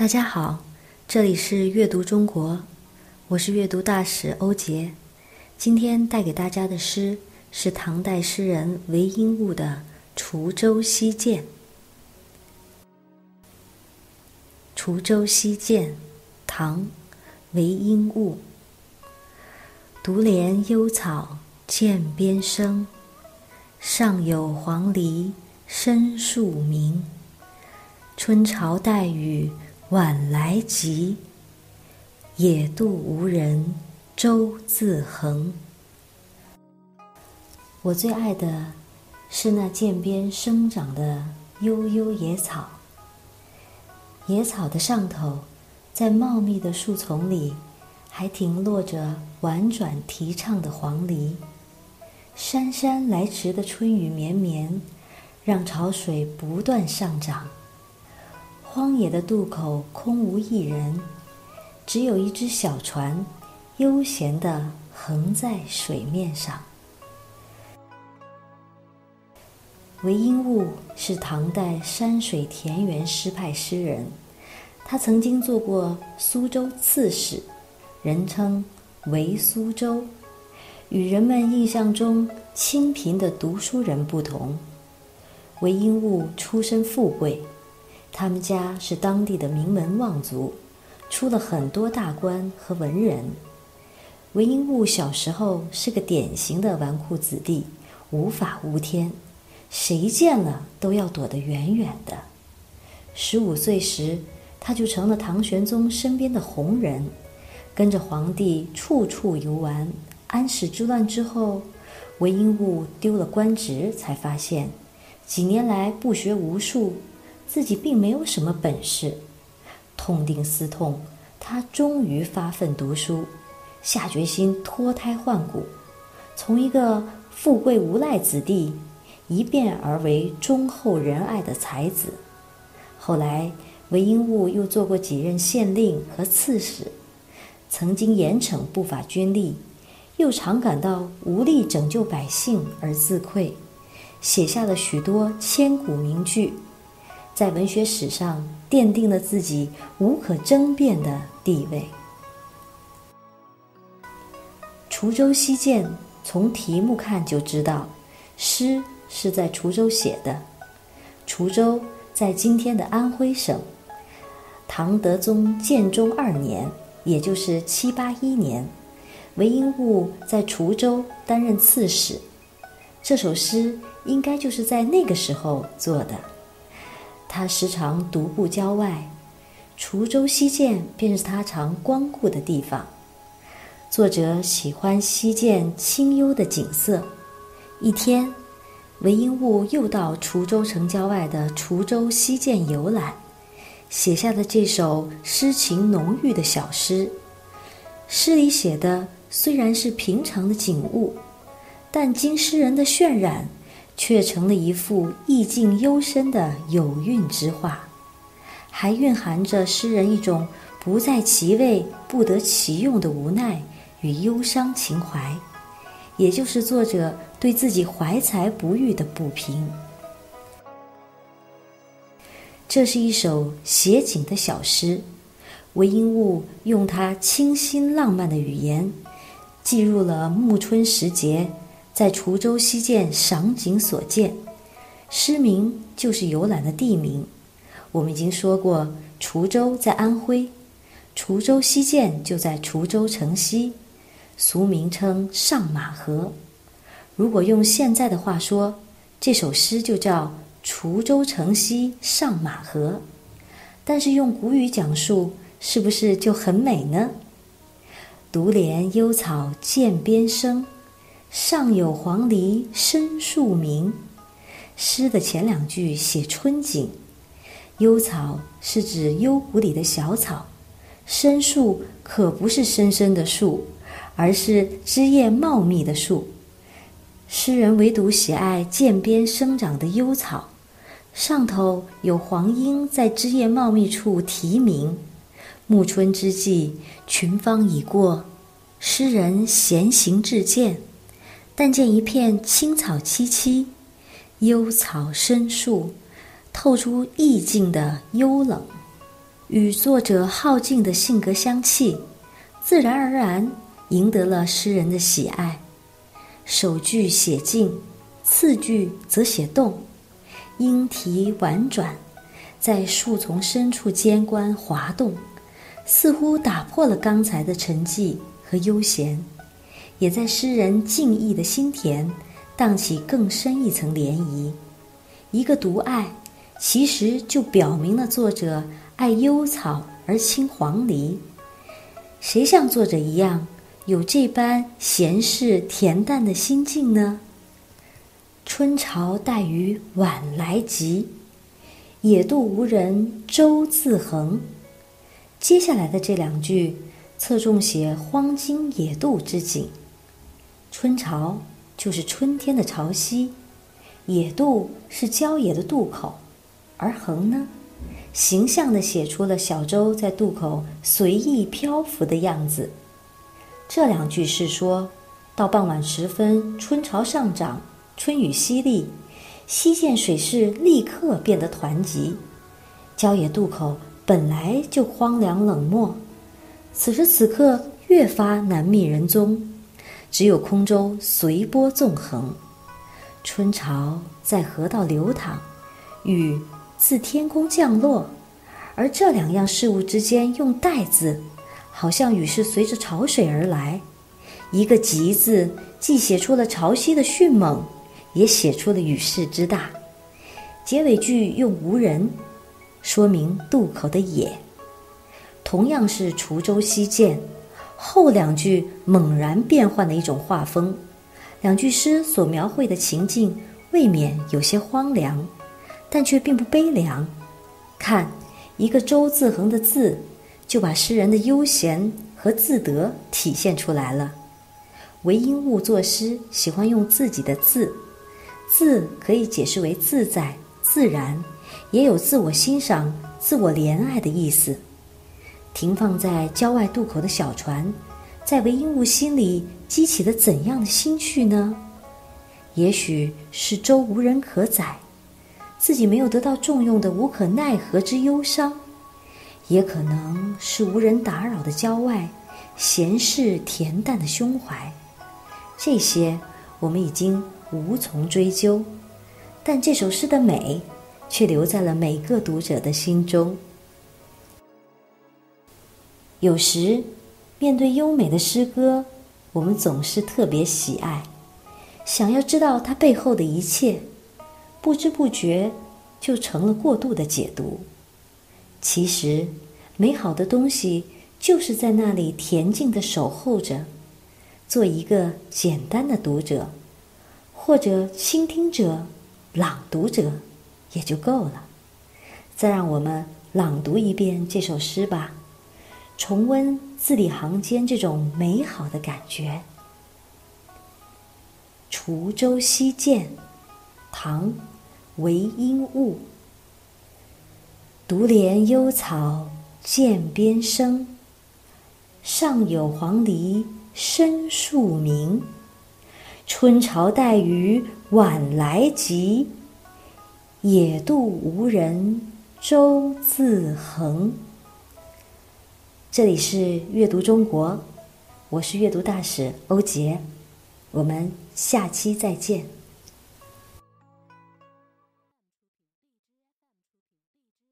大家好，这里是阅读中国，我是阅读大使欧杰。今天带给大家的诗是唐代诗人韦应物的《滁州西涧》。《滁州西涧》，唐·韦应物。独怜幽草涧边生，上有黄鹂深树鸣。春潮带雨晚来急，野渡无人舟自横。我最爱的是那涧边生长的悠悠野草。野草的上头，在茂密的树丛里，还停落着婉转啼唱的黄鹂。姗姗来迟的春雨绵绵，让潮水不断上涨。荒野的渡口空无一人，只有一只小船，悠闲地横在水面上。韦应物是唐代山水田园诗派诗人，他曾经做过苏州刺史，人称“韦苏州”。与人们印象中清贫的读书人不同，韦应物出身富贵，他们家是当地的名门望族，出了很多大官和文人。韦应物小时候是个典型的纨绔子弟，无法无天。谁见了都要躲得远远的。十五岁时，他就成了唐玄宗身边的红人，跟着皇帝处处游玩。安史之乱之后，韦应物丢了官职，才发现几年来不学无术，自己并没有什么本事。痛定思痛，他终于发奋读书，下决心脱胎换骨，从一个富贵无赖子弟。一变而为忠厚仁爱的才子。后来，韦应物又做过几任县令和刺史，曾经严惩不法军吏，又常感到无力拯救百姓而自愧，写下了许多千古名句，在文学史上奠定了自己无可争辩的地位。《滁州西涧》从题目看就知道，诗。是在滁州写的。滁州在今天的安徽省。唐德宗建中二年，也就是七八一年，韦应物在滁州担任刺史。这首诗应该就是在那个时候做的。他时常独步郊外，滁州西涧便是他常光顾的地方。作者喜欢西涧清幽的景色。一天。韦应物又到滁州城郊外的滁州西涧游览，写下的这首诗情浓郁的小诗。诗里写的虽然是平常的景物，但经诗人的渲染，却成了一幅意境幽深的有韵之画，还蕴含着诗人一种不在其位不得其用的无奈与忧伤情怀。也就是作者对自己怀才不遇的不平。这是一首写景的小诗，韦应物用他清新浪漫的语言，记录了暮春时节在滁州西涧赏景所见。诗名就是游览的地名。我们已经说过，滁州在安徽，滁州西涧就在滁州城西。俗名称上马河，如果用现在的话说，这首诗就叫《滁州城西上马河》。但是用古语讲述，是不是就很美呢？独怜幽草涧边生，上有黄鹂深树鸣。诗的前两句写春景，幽草是指幽谷里的小草，深树可不是深深的树。而是枝叶茂密的树，诗人唯独喜爱涧边生长的幽草，上头有黄莺在枝叶茂密处啼鸣。暮春之际，群芳已过，诗人闲行至涧，但见一片青草萋萋，幽草深树，透出意境的幽冷。与作者好静的性格相契，自然而然赢得了诗人的喜爱。首句写静，次句则写动，音啼婉转，在树丛深处间关滑动，似乎打破了刚才的沉寂和悠闲，也在诗人静逸的心田荡起更深一层涟漪。一个独爱，其实就表明了作者爱幽草而亲黄鹂。谁像作者一样？有这般闲适恬淡的心境呢？春潮带雨晚来急，野渡无人舟自横。接下来的这两句侧重写荒津野渡之景。春潮就是春天的潮汐，野渡是郊野的渡口，而横呢，形象地写出了小舟在渡口随意漂浮的样子。这两句是说，到傍晚时分，春潮上涨，春雨淅沥，溪涧水势立刻变得湍急。郊野渡口本来就荒凉冷漠，此时此刻越发难觅人踪，只有空舟随波纵横，春潮在河道流淌，雨自天空降落，而这两样事物之间用“带”字。好像雨是随着潮水而来，一个“急”字，既写出了潮汐的迅猛，也写出了雨势之大。结尾句用无人，说明渡口的野。同样是滁州西涧，后两句猛然变换了一种画风，两句诗所描绘的情境未免有些荒凉，但却并不悲凉。看一个“舟”字横的字。就把诗人的悠闲和自得体现出来了。韦应物作诗喜欢用自己的字，字可以解释为自在、自然，也有自我欣赏、自我怜爱的意思。停放在郊外渡口的小船，在韦应物心里激起了怎样的心绪呢？也许是舟无人可载，自己没有得到重用的无可奈何之忧伤。也可能是无人打扰的郊外，闲适恬淡的胸怀，这些我们已经无从追究，但这首诗的美，却留在了每个读者的心中。有时，面对优美的诗歌，我们总是特别喜爱，想要知道它背后的一切，不知不觉就成了过度的解读。其实，美好的东西就是在那里恬静的守候着。做一个简单的读者，或者倾听者、朗读者，也就够了。再让我们朗读一遍这首诗吧，重温字里行间这种美好的感觉。《滁州西涧》，唐·韦应物。独怜幽草涧边生，上有黄鹂深树鸣。春潮带雨晚来急，野渡无人舟自横。这里是阅读中国，我是阅读大使欧杰，我们下期再见。